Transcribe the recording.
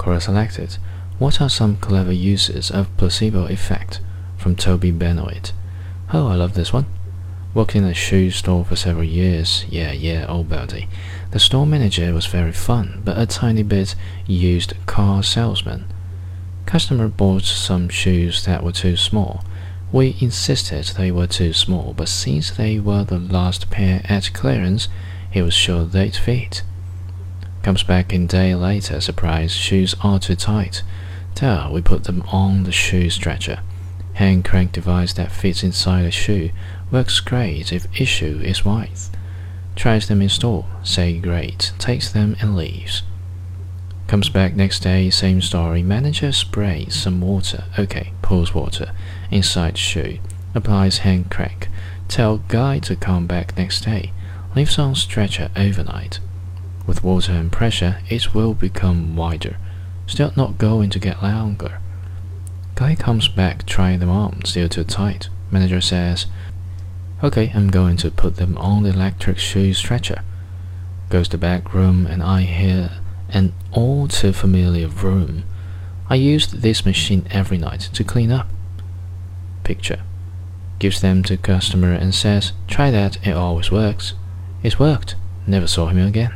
Quora selected. What are some clever uses of placebo effect? From Toby Benoit. Oh, I love this one. Worked in a shoe store for several years. Yeah, yeah, old buddy. The store manager was very fun, but a tiny bit used car salesman. Customer bought some shoes that were too small. We insisted they were too small, but since they were the last pair at clearance, he was sure they'd fit. Comes back in day later, surprised shoes are too tight. There, we put them on the shoe stretcher. Hand crank device that fits inside a shoe works great if issue is wide. Tries them in store, say great, takes them and leaves. Comes back next day, same story. Manager sprays some water, okay, pours water, inside shoe, applies hand crank. Tell guy to come back next day. Leaves on stretcher overnight. With water and pressure, it will become wider. Still not going to get longer. Guy comes back, trying them on, still too tight. Manager says, Okay, I'm going to put them on the electric shoe stretcher. Goes to back room and I hear an all too familiar room. I used this machine every night to clean up. Picture. Gives them to customer and says, try that, it always works. It worked. Never saw him again.